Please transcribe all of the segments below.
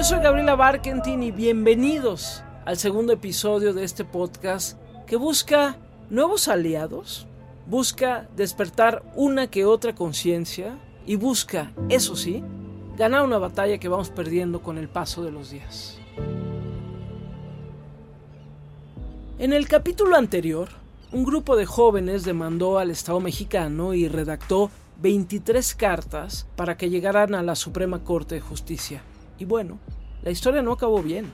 Yo soy Gabriela Barkentin y bienvenidos al segundo episodio de este podcast que busca nuevos aliados, busca despertar una que otra conciencia y busca, eso sí, ganar una batalla que vamos perdiendo con el paso de los días. En el capítulo anterior, un grupo de jóvenes demandó al Estado mexicano y redactó 23 cartas para que llegaran a la Suprema Corte de Justicia. Y bueno, la historia no acabó bien.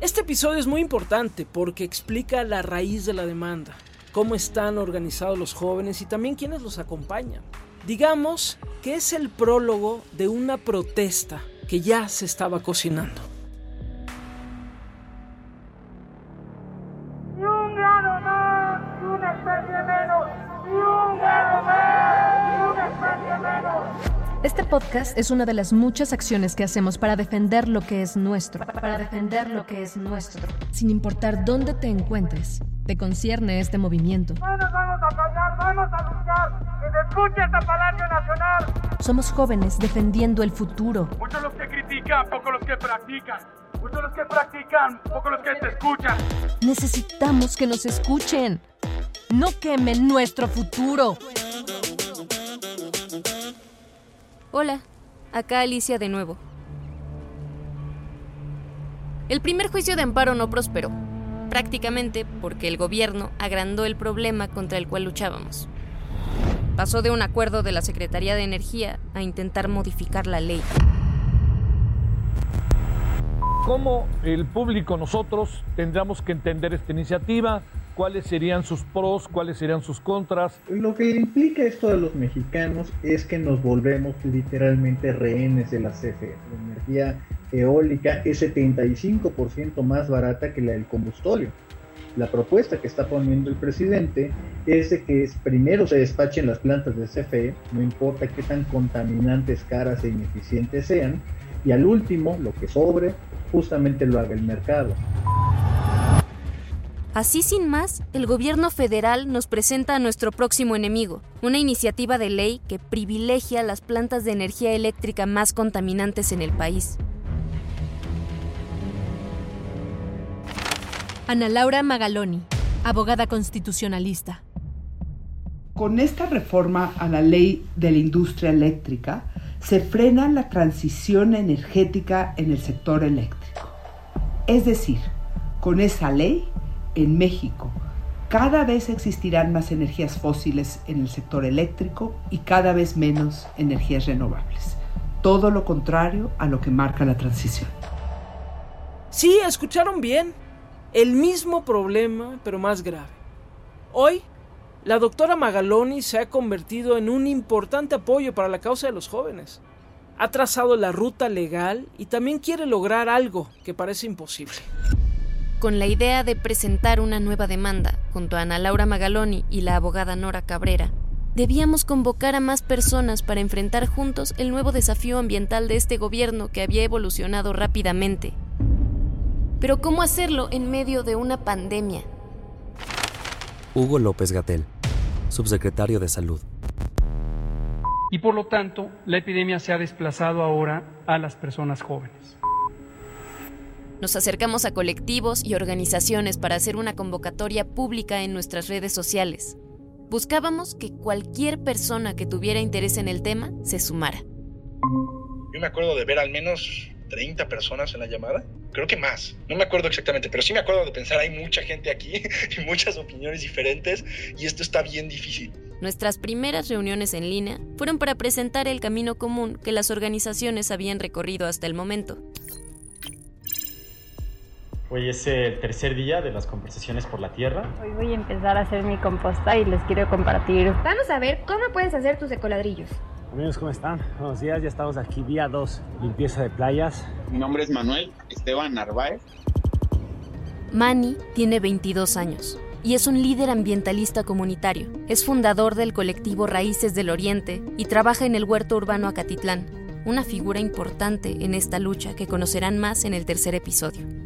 Este episodio es muy importante porque explica la raíz de la demanda, cómo están organizados los jóvenes y también quiénes los acompañan. Digamos que es el prólogo de una protesta que ya se estaba cocinando. Podcast es una de las muchas acciones que hacemos para defender lo que es nuestro. Para defender lo que es nuestro. Sin importar dónde te encuentres, te concierne este movimiento. No nos vamos a callar, vamos a luchar. Que se escuche hasta Palacio Nacional. Somos jóvenes defendiendo el futuro. Muchos los que critican, pocos los que practican. Muchos los que practican, pocos los que te escuchan. Necesitamos que nos escuchen. No quemen nuestro futuro. Hola, acá Alicia de nuevo. El primer juicio de amparo no prosperó, prácticamente porque el gobierno agrandó el problema contra el cual luchábamos. Pasó de un acuerdo de la Secretaría de Energía a intentar modificar la ley. ¿Cómo el público, nosotros, tendríamos que entender esta iniciativa? ¿Cuáles serían sus pros? ¿Cuáles serían sus contras? Lo que implica esto de los mexicanos es que nos volvemos literalmente rehenes de la CFE. La energía eólica es 75% más barata que la del combustorio. La propuesta que está poniendo el presidente es de que primero se despachen las plantas de CFE, no importa qué tan contaminantes, caras e ineficientes sean, y al último, lo que sobre, justamente lo haga el mercado. Así sin más, el gobierno federal nos presenta a nuestro próximo enemigo, una iniciativa de ley que privilegia las plantas de energía eléctrica más contaminantes en el país. Ana Laura Magaloni, abogada constitucionalista. Con esta reforma a la ley de la industria eléctrica, se frena la transición energética en el sector eléctrico. Es decir, con esa ley, en México, cada vez existirán más energías fósiles en el sector eléctrico y cada vez menos energías renovables. Todo lo contrario a lo que marca la transición. Sí, escucharon bien. El mismo problema, pero más grave. Hoy, la doctora Magaloni se ha convertido en un importante apoyo para la causa de los jóvenes. Ha trazado la ruta legal y también quiere lograr algo que parece imposible. Con la idea de presentar una nueva demanda junto a Ana Laura Magaloni y la abogada Nora Cabrera, debíamos convocar a más personas para enfrentar juntos el nuevo desafío ambiental de este gobierno que había evolucionado rápidamente. Pero ¿cómo hacerlo en medio de una pandemia? Hugo López Gatel, subsecretario de Salud. Y por lo tanto, la epidemia se ha desplazado ahora a las personas jóvenes. Nos acercamos a colectivos y organizaciones para hacer una convocatoria pública en nuestras redes sociales. Buscábamos que cualquier persona que tuviera interés en el tema se sumara. Yo me acuerdo de ver al menos 30 personas en la llamada. Creo que más. No me acuerdo exactamente, pero sí me acuerdo de pensar, hay mucha gente aquí y muchas opiniones diferentes y esto está bien difícil. Nuestras primeras reuniones en línea fueron para presentar el camino común que las organizaciones habían recorrido hasta el momento. Hoy es el tercer día de las conversaciones por la tierra. Hoy voy a empezar a hacer mi composta y les quiero compartir. Vamos a ver cómo puedes hacer tus ecoladrillos. Amigos, ¿cómo están? Buenos días, ya estamos aquí día 2, limpieza de playas. Mi nombre es Manuel Esteban Narváez. Manny tiene 22 años y es un líder ambientalista comunitario. Es fundador del colectivo Raíces del Oriente y trabaja en el huerto urbano Acatitlán, una figura importante en esta lucha que conocerán más en el tercer episodio.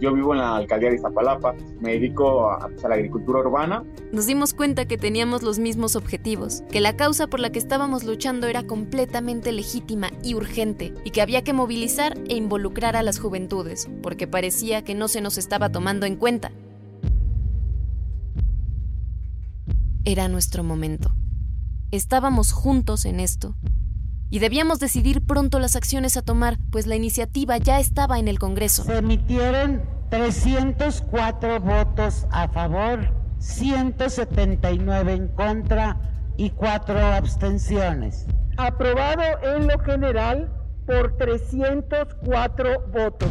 Yo vivo en la alcaldía de Iztapalapa, me dedico a, a, la agricultura urbana. Nos dimos cuenta que teníamos los mismos objetivos, que la causa por la que estábamos luchando era completamente legítima y urgente, y que había que movilizar e involucrar a las juventudes, porque parecía que no se nos estaba tomando en cuenta. Era nuestro momento. Estábamos juntos en esto. Y debíamos decidir pronto las acciones a tomar, pues la iniciativa ya estaba en el Congreso. Se emitieron 304 votos a favor, 179 en contra y 4 abstenciones. Aprobado en lo general por 304 votos.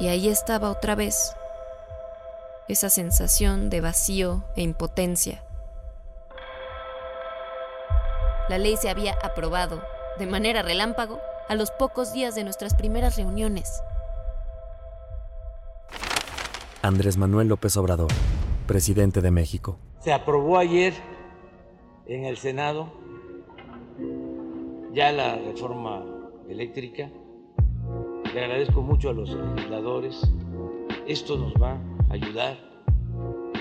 Y ahí estaba otra vez esa sensación de vacío e impotencia. La ley se había aprobado, de manera relámpago, a los pocos días de nuestras primeras reuniones. Andrés Manuel López Obrador, presidente de México. Se aprobó ayer en el Senado ya la reforma eléctrica. Le agradezco mucho a los legisladores. Esto nos va ayudar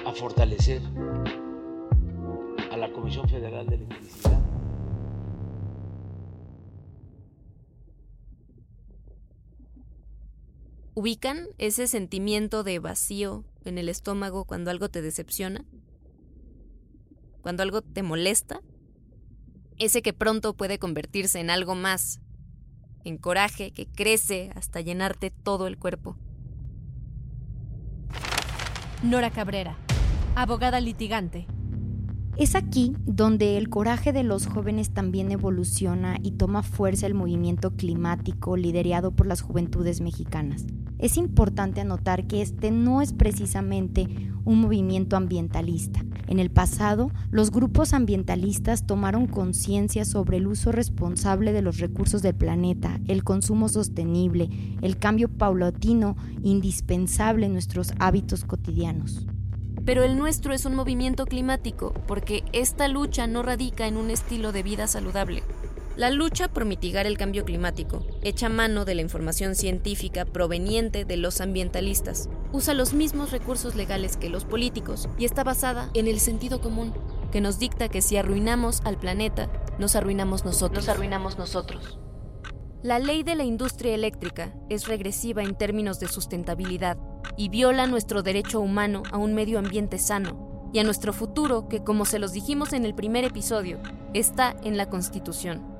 a fortalecer a la Comisión Federal de Electricidad. ¿Ubican ese sentimiento de vacío en el estómago cuando algo te decepciona? ¿Cuando algo te molesta? Ese que pronto puede convertirse en algo más, en coraje que crece hasta llenarte todo el cuerpo. Nora Cabrera, abogada litigante. Es aquí donde el coraje de los jóvenes también evoluciona y toma fuerza el movimiento climático liderado por las juventudes mexicanas. Es importante anotar que este no es precisamente un movimiento ambientalista. En el pasado, los grupos ambientalistas tomaron conciencia sobre el uso responsable de los recursos del planeta, el consumo sostenible, el cambio paulatino indispensable en nuestros hábitos cotidianos. Pero el nuestro es un movimiento climático porque esta lucha no radica en un estilo de vida saludable. La lucha por mitigar el cambio climático echa mano de la información científica proveniente de los ambientalistas, usa los mismos recursos legales que los políticos y está basada en el sentido común, que nos dicta que si arruinamos al planeta, nos arruinamos nosotros. Nos arruinamos nosotros. La ley de la industria eléctrica es regresiva en términos de sustentabilidad y viola nuestro derecho humano a un medio ambiente sano y a nuestro futuro que, como se los dijimos en el primer episodio, está en la Constitución.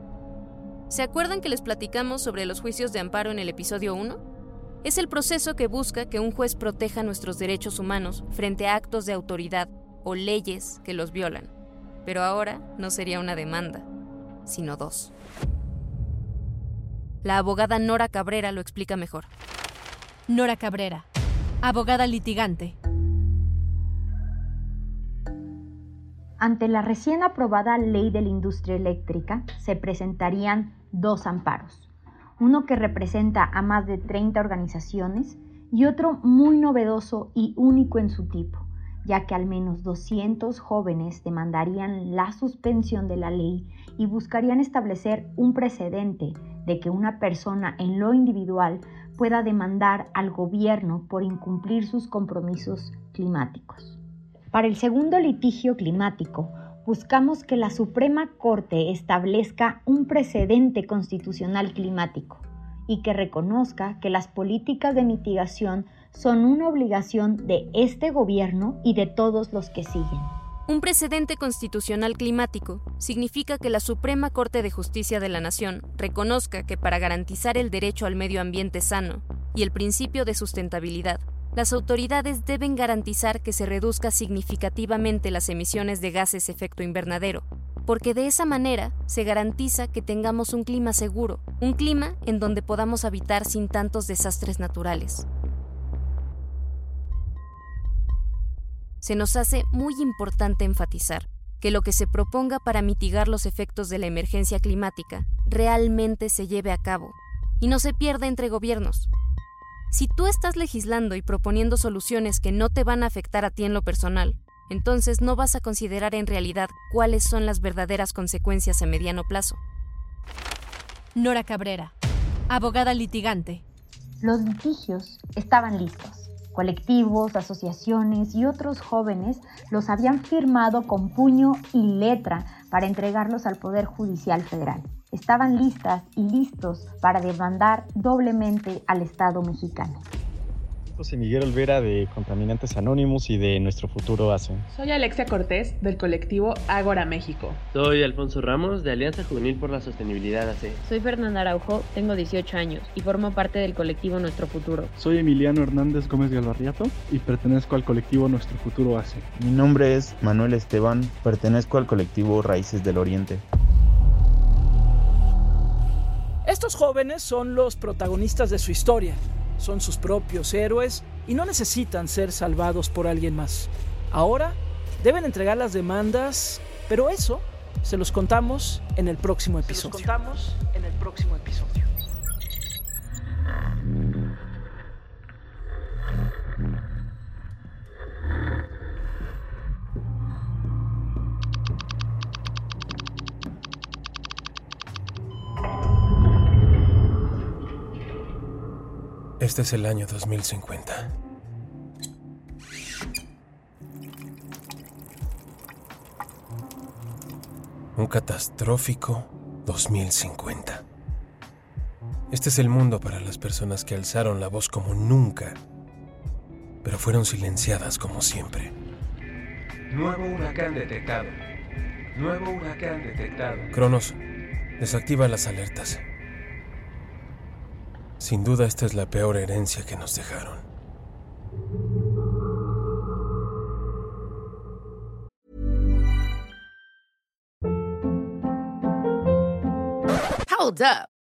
¿Se acuerdan que les platicamos sobre los juicios de amparo en el episodio 1? Es el proceso que busca que un juez proteja nuestros derechos humanos frente a actos de autoridad o leyes que los violan. Pero ahora no sería una demanda, sino dos. La abogada Nora Cabrera lo explica mejor. Nora Cabrera, abogada litigante. Ante la recién aprobada ley de la industria eléctrica, se presentarían dos amparos, uno que representa a más de 30 organizaciones y otro muy novedoso y único en su tipo, ya que al menos 200 jóvenes demandarían la suspensión de la ley y buscarían establecer un precedente de que una persona en lo individual pueda demandar al gobierno por incumplir sus compromisos climáticos. Para el segundo litigio climático, buscamos que la Suprema Corte establezca un precedente constitucional climático y que reconozca que las políticas de mitigación son una obligación de este gobierno y de todos los que siguen. Un precedente constitucional climático significa que la Suprema Corte de Justicia de la Nación reconozca que para garantizar el derecho al medio ambiente sano y el principio de sustentabilidad, las autoridades deben garantizar que se reduzca significativamente las emisiones de gases efecto invernadero, porque de esa manera se garantiza que tengamos un clima seguro, un clima en donde podamos habitar sin tantos desastres naturales. Se nos hace muy importante enfatizar que lo que se proponga para mitigar los efectos de la emergencia climática realmente se lleve a cabo y no se pierda entre gobiernos. Si tú estás legislando y proponiendo soluciones que no te van a afectar a ti en lo personal, entonces no vas a considerar en realidad cuáles son las verdaderas consecuencias a mediano plazo. Nora Cabrera, abogada litigante. Los litigios estaban listos. Colectivos, asociaciones y otros jóvenes los habían firmado con puño y letra para entregarlos al Poder Judicial Federal estaban listas y listos para demandar doblemente al Estado mexicano. José Miguel Olvera de Contaminantes Anónimos y de Nuestro Futuro ACE. Soy Alexia Cortés del colectivo Ágora México. Soy Alfonso Ramos de Alianza Juvenil por la Sostenibilidad AC. Soy Fernanda Araujo, tengo 18 años y formo parte del colectivo Nuestro Futuro. Soy Emiliano Hernández Gómez Galvarriato y pertenezco al colectivo Nuestro Futuro ACE. Mi nombre es Manuel Esteban, pertenezco al colectivo Raíces del Oriente. Estos jóvenes son los protagonistas de su historia, son sus propios héroes y no necesitan ser salvados por alguien más. Ahora deben entregar las demandas, pero eso se los contamos en el próximo episodio. Se los contamos en el próximo episodio. Este es el año 2050. Un catastrófico 2050. Este es el mundo para las personas que alzaron la voz como nunca, pero fueron silenciadas como siempre. Nuevo huracán detectado. Nuevo huracán detectado. Cronos, desactiva las alertas. Sin duda esta es la peor herencia que nos dejaron. Hold up.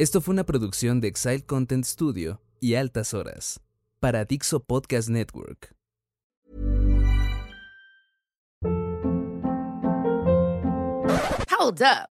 Esto fue una producción de Exile Content Studio y Altas Horas para Dixo Podcast Network. Hold up.